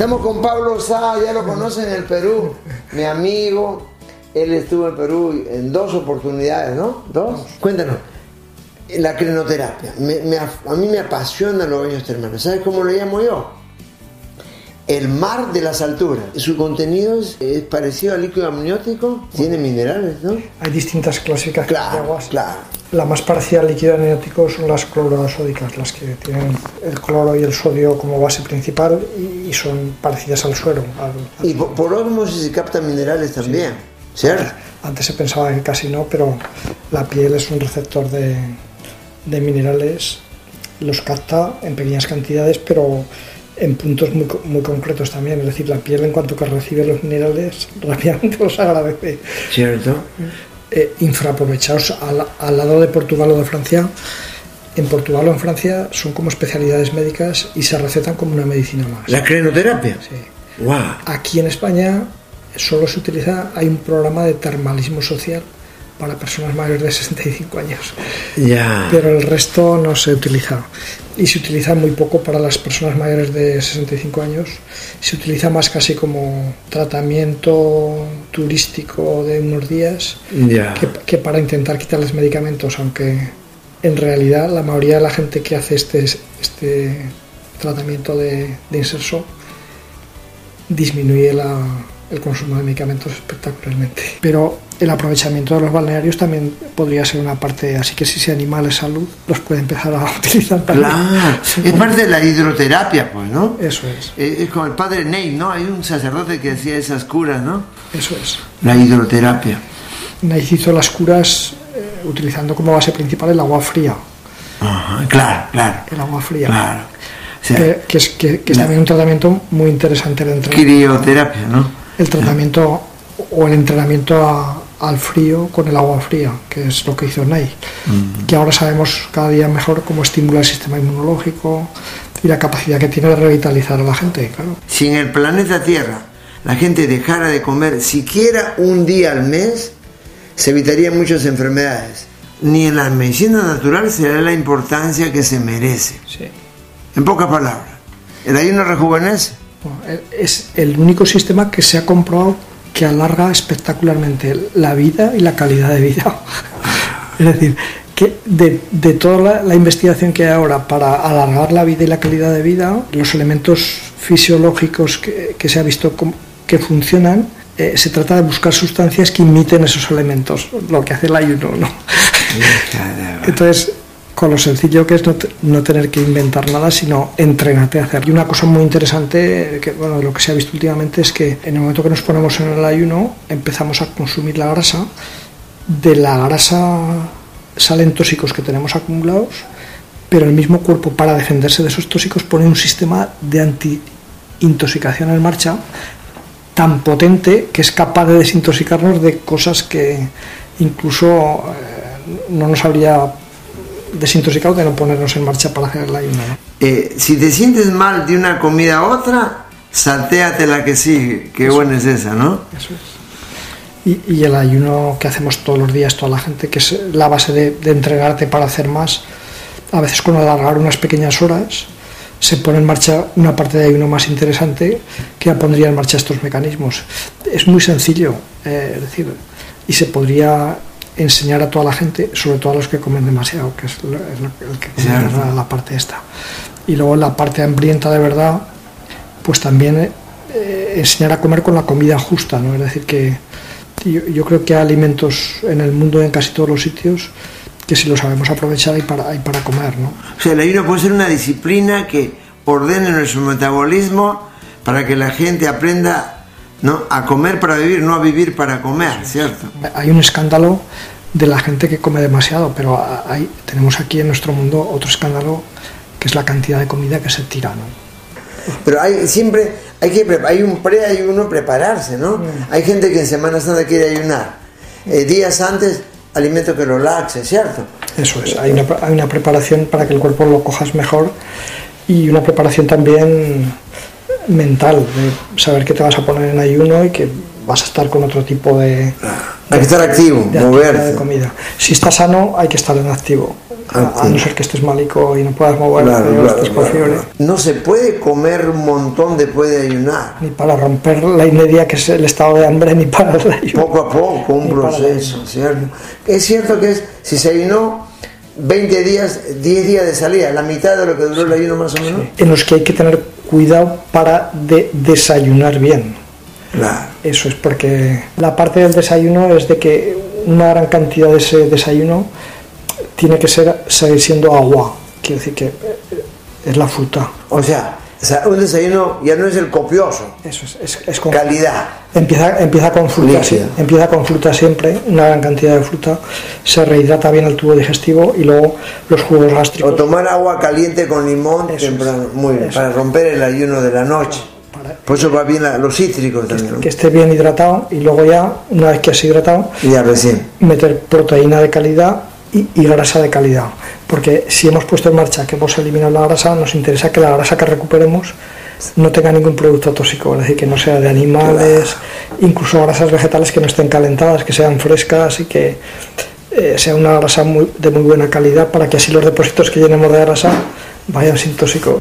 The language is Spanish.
Estamos con Pablo Sá, ya lo conocen en el Perú, mi amigo. Él estuvo en Perú en dos oportunidades, ¿no? ¿Dos? Cuéntanos. La af- a mí me apasiona los baños termales. ¿Sabes cómo lo llamo yo? El mar de las alturas. Su contenido es, es parecido al líquido amniótico, tiene minerales, ¿no? Hay distintas clasificaciones de Claro, aguas. claro. La más parecida al líquido amniótico son las clorosódicas, las que tienen el cloro y el sodio como base principal y son parecidas al suero. al- Y por, por ósmosis se captan minerales también, ¿cierto? Antes se pensaba que casi no, pero la piel es un receptor de, de minerales, los capta en pequeñas cantidades, pero en puntos muy, muy concretos también. Es decir, la piel en cuanto que recibe los minerales rápidamente los agradece. ¿Cierto? eh, infraaprovechados al, al lado de Portugal o de Francia. En Portugal o en Francia son como especialidades médicas y se recetan como una medicina más. La crenoterapia. Sí. ¡Guau! Aquí en España solo se utiliza, hay un programa de termalismo social para personas mayores de 65 años, Ya. pero el resto no se utiliza. Y se utiliza muy poco para las personas mayores de 65 años. Se utiliza más casi como tratamiento turístico de unos días Ya. que, que para intentar quitarles medicamentos, aunque en realidad la mayoría de la gente que hace este, este tratamiento de, de inserso disminuye la- el consumo de medicamentos espectacularmente. Pero el aprovechamiento de los balnearios también podría ser una parte, así que si se anima la salud, los puede empezar a utilizar también. Claro. Es parte de la hidroterapia, pues, ¿no? Eso es, Eh, Es como el padre Ney, ¿no? Hay un sacerdote que hacía esas curas, ¿no? eso es. La hidroterapia. Naiz hizo las curas eh, utilizando como base principal el agua fría. Ajá, claro, claro. El agua fría. Claro. O sea, que, que es, que- que es también un tratamiento muy interesante el entrenamiento, crioterapia, ¿no? el tratamiento o el entrenamiento a- al frío con el agua fría, que es lo que hizo Ney, que ahora sabemos cada día mejor cómo estimula el sistema inmunológico y la capacidad que tiene de revitalizar a la gente, claro. Si en el planeta Tierra la gente dejara de comer siquiera un día al mes, se evitarían muchas enfermedades. Ni en las medicinas naturales se le da la importancia que se merece. Sí. En pocas palabras, el ayuno rejuvenece. Bueno, Es el único sistema que se ha comprobado que alarga espectacularmente la vida y la calidad de vida. Es decir, que de, de toda la, la investigación que hay ahora para alargar la vida y la calidad de vida, los elementos fisiológicos que, que se ha visto com- que funcionan, eh, se trata de buscar sustancias que imiten esos elementos, lo que hace el ayuno, ¿no? Entonces, con lo sencillo que es no, no tener que inventar nada, sino entrenarte a hacer. Y una cosa muy interesante, que bueno, lo que se ha visto últimamente, es que en el momento que nos ponemos en el ayuno, empezamos a consumir la grasa. De la grasa salen tóxicos que tenemos acumulados, pero el mismo cuerpo, para defenderse de esos tóxicos, pone un sistema de anti-intoxicación en marcha tan potente que es capaz de desintoxicarnos de cosas que incluso eh, no nos habría desintoxicado de no ponernos en marcha para hacer el ayuno. ¿no? Eh, si te sientes mal de una comida a otra, saltéate la que sigue. Qué buena es esa, ¿no? Eso es. Y, y el ayuno que hacemos todos los días, toda la gente, que es la base de, de entregarte para hacer más, a veces con alargar unas pequeñas horas, se pone en marcha una parte de ayuno más interesante que ya pondría en marcha estos mecanismos. Es muy sencillo, eh, es decir, y se podría enseñar a toda la gente, sobre todo a los que comen demasiado, que es, lo- es lo- el que la, la parte esta. Y luego la parte hambrienta de verdad, pues también eh, enseñar a comer con la comida justa, ¿no? Es decir, que yo, yo creo que hay alimentos en el mundo, en casi todos los sitios, que si lo sabemos aprovechar hay para, hay para comer, ¿no? O sea, el ayuno puede ser una disciplina que ordene nuestro metabolismo para que la gente aprenda ¿no? a comer para vivir, no a vivir para comer, ¿cierto? Hay un escándalo de la gente que come demasiado, pero hay, tenemos aquí en nuestro mundo otro escándalo que es la cantidad de comida que se tira, ¿no? Pero hay siempre hay que pre- hay un pre-ayuno prepararse, ¿no? Hay gente que en Semana Santa quiere ayunar. Eh, días antes, alimento que lo laxe, ¿cierto? Eso es, hay una, hay una preparación para que el cuerpo lo cojas mejor y una preparación también mental, de saber que te vas a poner en ayuno y que vas a estar con otro tipo de, Hay que estar activo, de moverse. de comida. Si estás sano, hay que estar en activo. a, a no ser que estés malico y no puedas moverte Claro, claro, estés claro. No se puede comer un montón después de ayunar. Ni para romper la inedia que es el estado de hambre, ni para el ayuno. Poco a poco, un Ni proceso, ¿cierto? Es cierto que es, si se ayunó 20 días, 10 días de salida, la mitad de lo que duró el ayuno más o menos. En los que hay que tener cuidado para de- desayunar bien. Claro. Eso es porque la parte del desayuno es de que una gran cantidad de ese desayuno tiene que ser seguir siendo agua. Quiere decir que eh, es la fruta. O sea, o sea, un desayuno ya no es el copioso, Eso es, es, es con- calidad. Empieza, empieza con fruta, sí, empieza con fruta siempre, una gran cantidad de fruta, se rehidrata bien el tubo digestivo y luego los jugos O gástricos. tomar agua caliente con limón temprano, muy bien, para romper el ayuno de la noche. Por eso va bien la- los cítricos también, ¿no? que esté bien hidratado y luego ya, una vez que has hidratado, ya recién. meter proteína de calidad y, y grasa de calidad. Porque si hemos puesto en marcha que hemos eliminado la grasa, nos interesa que la grasa que recuperemos no tenga ningún producto tóxico, es decir, que no sea de animales, incluso grasas vegetales que no estén calentadas, que sean frescas y que eh, sea una grasa muy- de muy buena calidad para que así los depósitos que llenemos de grasa vayan sin tóxico.